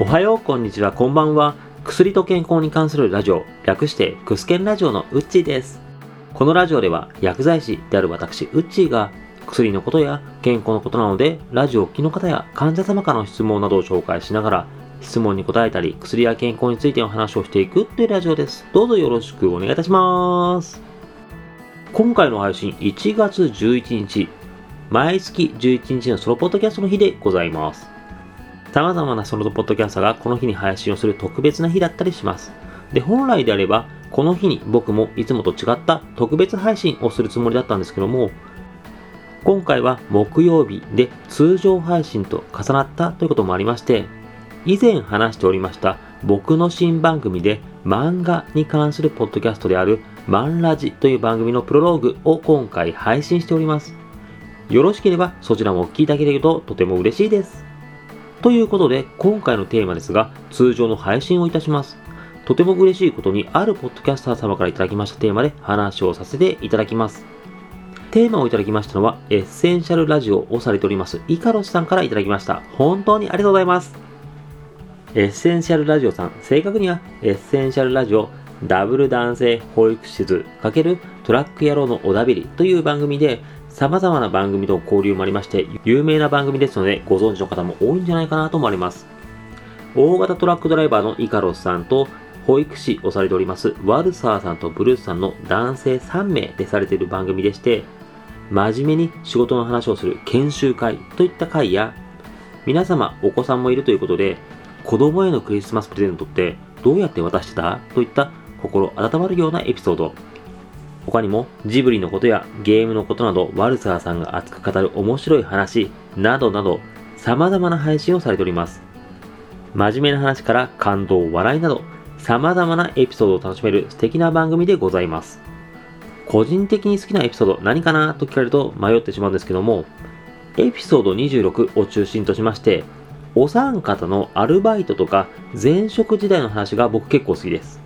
おはよう、こんにちは、こんばんは。薬と健康に関するラジオ、略してクスケンラジオのウッチーです。このラジオでは薬剤師である私、ウッチーが薬のことや健康のことなので、ラジオを聴きの方や患者様からの質問などを紹介しながら、質問に答えたり、薬や健康についての話をしていくというラジオです。どうぞよろしくお願いいたします。今回の配信1月11日、毎月11日のソロポッドキャストの日でございます。様々なソロポッドキャストがこの日に配信をする特別な日だったりします。で、本来であれば、この日に僕もいつもと違った特別配信をするつもりだったんですけども、今回は木曜日で通常配信と重なったということもありまして、以前話しておりました僕の新番組で漫画に関するポッドキャストであるマンラジという番組のプロローグを今回配信しております。よろしければそちらもお聞きいただけるととても嬉しいです。ということで、今回のテーマですが、通常の配信をいたします。とても嬉しいことに、あるポッドキャスター様からいただきましたテーマで話をさせていただきます。テーマをいただきましたのは、エッセンシャルラジオをされております、イカロスさんからいただきました。本当にありがとうございます。エッセンシャルラジオさん、正確には、エッセンシャルラジオダブル男性保育士図×トラック野郎のおだびりという番組で様々な番組と交流もありまして有名な番組ですのでご存知の方も多いんじゃないかなと思われます。大型トラックドライバーのイカロスさんと保育士をされておりますワルサーさんとブルースさんの男性3名でされている番組でして真面目に仕事の話をする研修会といった会や皆様お子さんもいるということで子供へのクリスマスプレゼントってどうやって渡してた？といった心温まるようなエピソード。他にもジブリのことやゲームのことなどワルサーさんが熱く語る面白い話などなど様々な配信をされております。真面目な話から感動、笑いなど様々なエピソードを楽しめる素敵な番組でございます。個人的に好きなエピソード何かなと聞かれると迷ってしまうんですけども、エピソード26を中心としまして、お三方のアルバイトとか前職時代の話が僕結構好きです。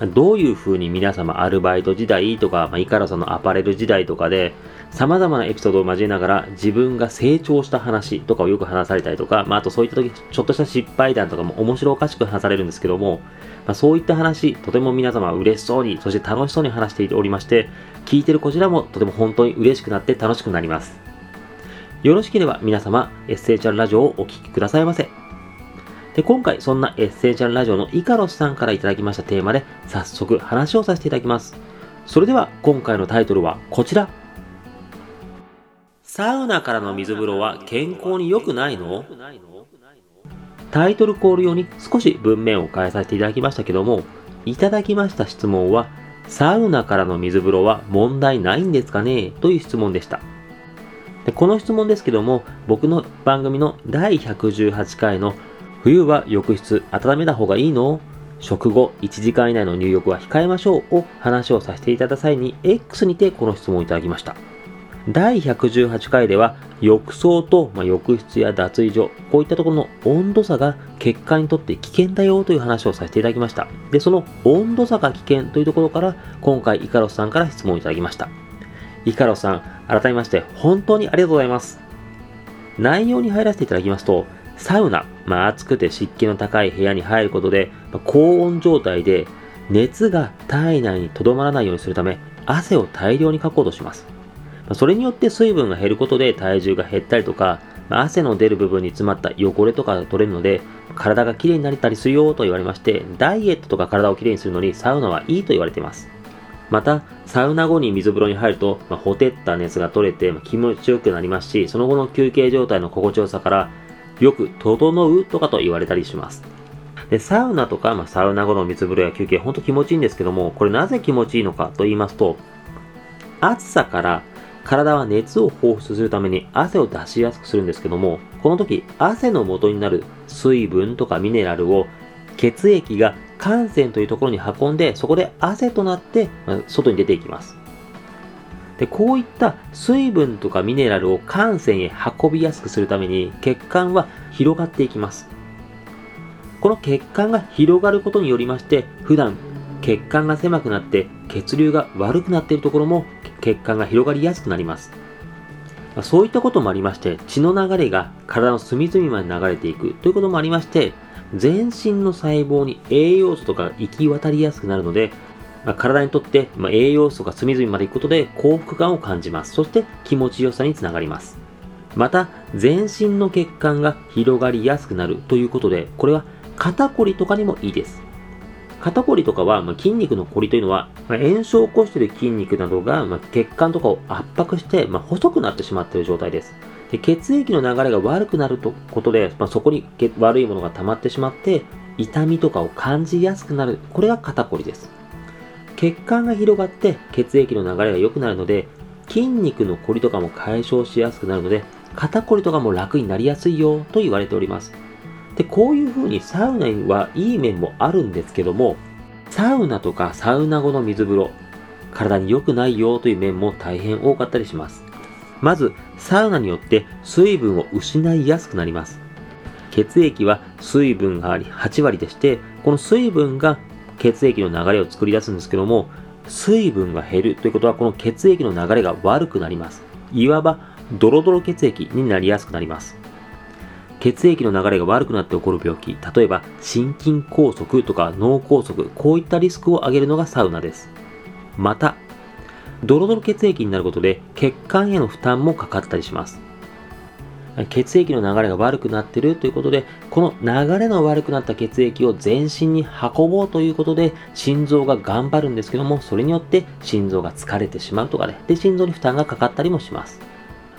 どういう風に皆様アルバイト時代とか、まあ、イカラさんのアパレル時代とかで、様々なエピソードを交えながら自分が成長した話とかをよく話されたりとか、まあ、あとそういった時、ちょっとした失敗談とかも面白おかしく話されるんですけども、まあ、そういった話、とても皆様嬉しそうに、そして楽しそうに話しておりまして、聞いてるこちらもとても本当に嬉しくなって楽しくなります。よろしければ皆様、エッセンシャルラジオをお聴きくださいませ。で、今回そんなエッセンシャルラジオのイカロスさんからいただきましたテーマで早速話をさせていただきます。それでは今回のタイトルはこちら。サウナからの水風呂は健康に良くないの？タイトルコール用に少し文面を変えさせていただきましたけども、いただきました質問は、サウナからの水風呂は問題ないんですかね？という質問でした。でこの質問ですけども、僕の番組の第118回の冬は浴室温めた方がいいの？食後1時間以内の入浴は控えましょう？を話をさせていただいた際に X にてこの質問をいただきました。第118回では浴槽と、まあ、浴室や脱衣所、こういったところの温度差が血管にとって危険だよという話をさせていただきました。で、その温度差が危険というところから今回イカロスさんから質問をいただきました。イカロスさん、改めまして本当にありがとうございます。内容に入らせていただきますと、サウナ、まあ、暑くて湿気の高い部屋に入ることで、まあ、高温状態で熱が体内にとどまらないようにするため、汗を大量にかこうとします。まあ、それによって水分が減ることで体重が減ったりとか、まあ、汗の出る部分に詰まった汚れとかが取れるので、体がきれいになれたりするよと言われまして、ダイエットとか体をきれいにするのにサウナはいいと言われています。また、サウナ後に水風呂に入ると、まあ、ほてった熱が取れて、まあ、気持ちよくなりますし、その後の休憩状態の心地よさから、よく整うとかと言われたりします。で、サウナとか、まあ、サウナ後の水風呂や休憩、ほんと気持ちいいんですけども、これなぜ気持ちいいのかと言いますと、暑さから体は熱を放出するために汗を出しやすくするんですけども、この時、汗の元になる水分とかミネラルを血液が汗腺というところに運んで、そこで汗となって、ま外に出ていきます。で、こういった水分とかミネラルを汗腺へ運びやすくするために血管は広がっていきます。この血管が広がることによりまして、普段血管が狭くなって血流が悪くなっているところも血管が広がりやすくなります。そういったこともありまして、血の流れが体の隅々まで流れていくということもありまして、全身の細胞に栄養素とか行き渡りやすくなるので、まあ、体にとって、ま、栄養素が隅々まで行くことで幸福感を感じます。そして気持ちよさにつながります。また、全身の血管が広がりやすくなるということで、これは肩こりとかにもいいです。肩こりとかは、まあ、筋肉のこりというのは、まあ、炎症を起こしている筋肉などが、まあ、血管とかを圧迫して、ま細くなってしまっている状態です。で血液の流れが悪くなるとことで、まそこに悪いものが溜まってしまって、痛みとかを感じやすくなる。これが肩こりです。血管が広がって血液の流れが良くなるので、筋肉のこりとかも解消しやすくなるので、肩こりとかも楽になりやすいよと言われております。で、こういう風にサウナにはいい面もあるんですけども、サウナとかサウナ後の水風呂、体に良くないよという面も大変多かったりします。まず、サウナによって水分を失いやすくなります。血液は水分があり8割でして、この水分が血液の流れを作り出すんですけども、水分が減るということはこの血液の流れが悪くなります。いわばドロドロ血液になりやすくなります。血液の流れが悪くなって起こる病気、例えば心筋梗塞とか脳梗塞、こういったリスクを上げるのがサウナです。また、ドロドロ血液になることで血管への負担もかかったりします。血液の流れが悪くなっているということで、この流れの悪くなった血液を全身に運ぼうということで、心臓が頑張るんですけども、それによって心臓が疲れてしまうとかで、で、心臓に負担がかかったりもします。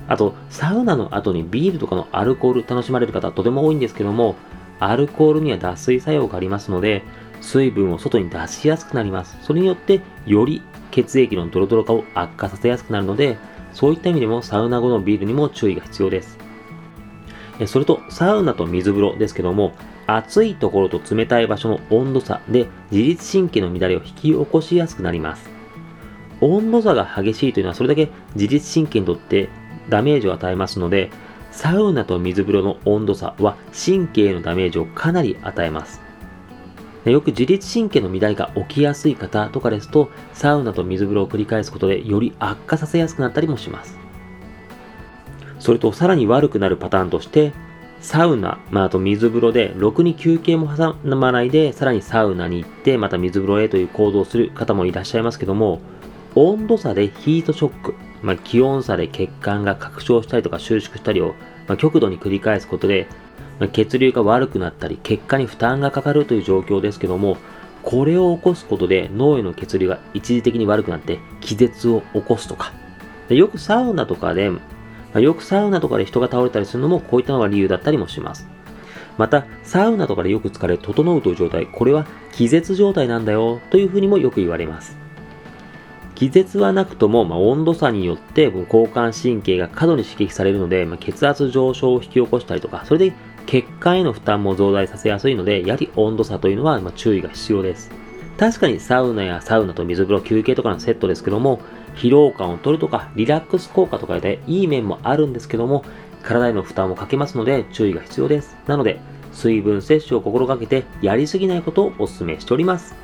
あと、サウナの後にビールとかのアルコール楽しまれる方はとても多いんですけども、アルコールには脱水作用がありますので、水分を外に出しやすくなります。それによって、より血液のドロドロ化を悪化させやすくなるので、そういった意味でもサウナ後のビールにも注意が必要です。それと、サウナと水風呂ですけども、暑いところと冷たい場所の温度差で自律神経の乱れを引き起こしやすくなります。温度差が激しいというのはそれだけ自律神経にとってダメージを与えますので、サウナと水風呂の温度差は神経へのダメージをかなり与えます。よく自律神経の乱れが起きやすい方とかですと、サウナと水風呂を繰り返すことでより悪化させやすくなったりもします。それとさらに悪くなるパターンとして、サウナ、まあ、あと水風呂で、ろくに休憩も挟まないで、さらにサウナに行って、また水風呂へという行動をする方もいらっしゃいますけども、温度差でヒートショック、まあ、気温差で血管が拡張したりとか収縮したりを、まあ、極度に繰り返すことで、まあ、血流が悪くなったり、血管に負担がかかるという状況ですけども、これを起こすことで脳への血流が一時的に悪くなって気絶を起こすとか。でよくサウナとかで、まあ、よくサウナとかで人が倒れたりするのもこういったのが理由だったりもします。また、サウナとかでよく疲れ、整うという状態、これは気絶状態なんだよというふうにもよく言われます。気絶はなくとも、まあ、温度差によって交感神経が過度に刺激されるので、まあ、血圧上昇を引き起こしたりとか、それで血管への負担も増大させやすいので、やはり温度差というのは、ま注意が必要です。確かにサウナやサウナと水風呂、休憩とかのセットですけども、疲労感を取るとか、リラックス効果とかでいい面もあるんですけども、体への負担もかけますので注意が必要です。なので、水分摂取を心がけてやりすぎないことをお勧めしております。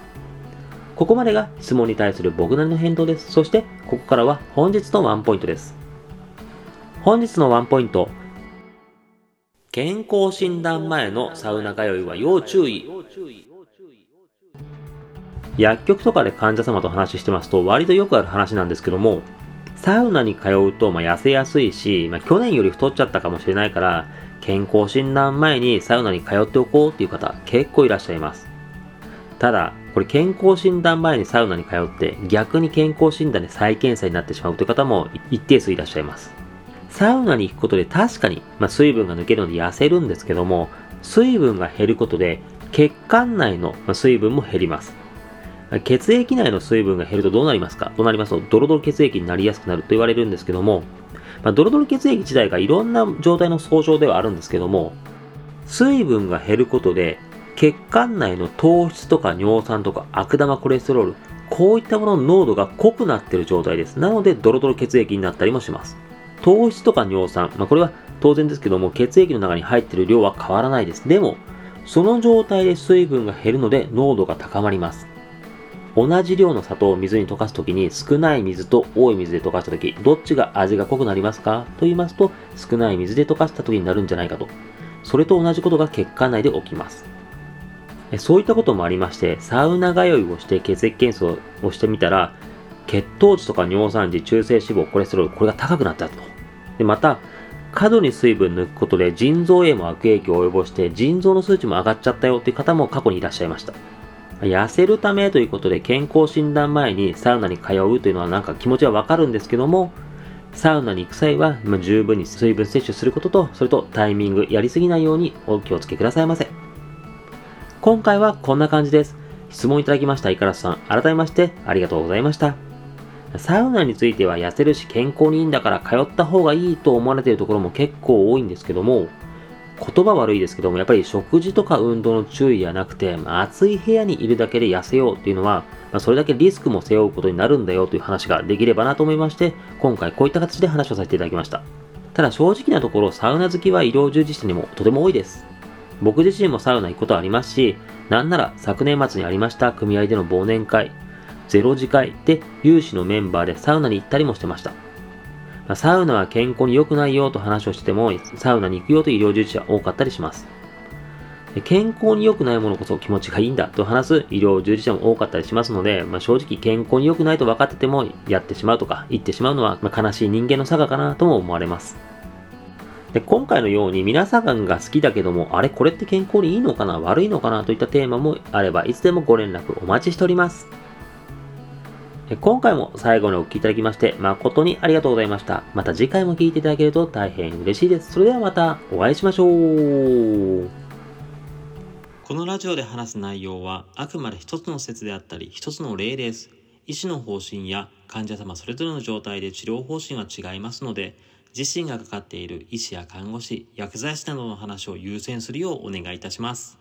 ここまでが質問に対する僕なりの返答です。そして、ここからは本日のワンポイントです。本日のワンポイント。健康診断前のサウナ通いは要注意。薬局とかで患者様と話してますと割とよくある話なんですけども、サウナに通うとまあ痩せやすいし、まあ、去年より太っちゃったかもしれないから、健康診断前にサウナに通っておこうっていう方結構いらっしゃいます。ただ、これ健康診断前にサウナに通って逆に健康診断で再検査になってしまうという方も一定数いらっしゃいます。サウナに行くことで確かに、まあ、水分が抜けるので痩せるんですけども、水分が減ることで血管内の水分も減ります。血液内の水分が減るとどうなりますか？となります？と、ドロドロ血液になりやすくなると言われるんですけども、まあ、ドロドロ血液自体がいろんな状態の総称ではあるんですけども、水分が減ることで血管内の糖質とか尿酸とか悪玉コレステロール、こういったものの濃度が濃くなっている状態です。なので、ドロドロ血液になったりもします。糖質とか尿酸、まあ、これは当然ですけども、血液の中に入っている量は変わらないです。でも、その状態で水分が減るので濃度が高まります。同じ量の砂糖を水に溶かすときに少ない水と多い水で溶かしたとき、どっちが味が濃くなりますか？と言いますと、少ない水で溶かしたときになるんじゃないかと。それと同じことが血管内で起きます。そういったこともありまして、サウナ通いをして血液検査をしてみたら、血糖値とか尿酸値、中性脂肪、コレステロール、これが高くなったと。で、また、過度に水分抜くことで腎臓へも悪影響を及ぼして腎臓の数値も上がっちゃったよっていう方も過去にいらっしゃいました。痩せるためということで健康診断前にサウナに通うというのはなんか気持ちはわかるんですけども、サウナに行く際は、十分に水分摂取することと、それとタイミング、やりすぎないようにお気をつけくださいませ。今回はこんな感じです。質問いただきましたイカラスさん、改めましてありがとうございました。サウナについては痩せるし健康にいいんだから通った方がいいと思われているところも結構多いんですけども、言葉悪いですけども、やっぱり食事とか運動の注意はなくて、ま、暑い部屋にいるだけで痩せようっていうのは、ま、それだけリスクも背負うことになるんだよという話ができればなと思いまして、今回こういった形で話をさせていただきました。ただ正直なところ、サウナ好きは医療従事者にもとても多いです。僕自身もサウナ行くことはありますし、なんなら昨年末にありました組合での忘年会、ゼロ次会で有志のメンバーでサウナに行ったりもしてました。まあ、サウナは健康に良くないよと話をしても、サウナに行くよという医療従事者多かったりします。健康に良くないものこそ気持ちがいいんだと話す医療従事者も多かったりしますので、まあ、正直健康に良くないと分かっててもやってしまうとか言ってしまうのは、ま悲しい人間の差がかなとも思われます。で今回のように皆さんが好きだけども、あれこれって健康にいいのかな悪いのかなといったテーマもあれば、いつでもご連絡お待ちしております。今回も最後にお聴きいただきまして誠にありがとうございました。また次回も聴いていただけると大変嬉しいです。それではまたお会いしましょう。このラジオで話す内容はあくまで一つの説であったり一つの例です。医師の方針や患者様それぞれの状態で治療方針は違いますので、自身がかかっている医師や看護師、薬剤師などの話を優先するようお願いいたします。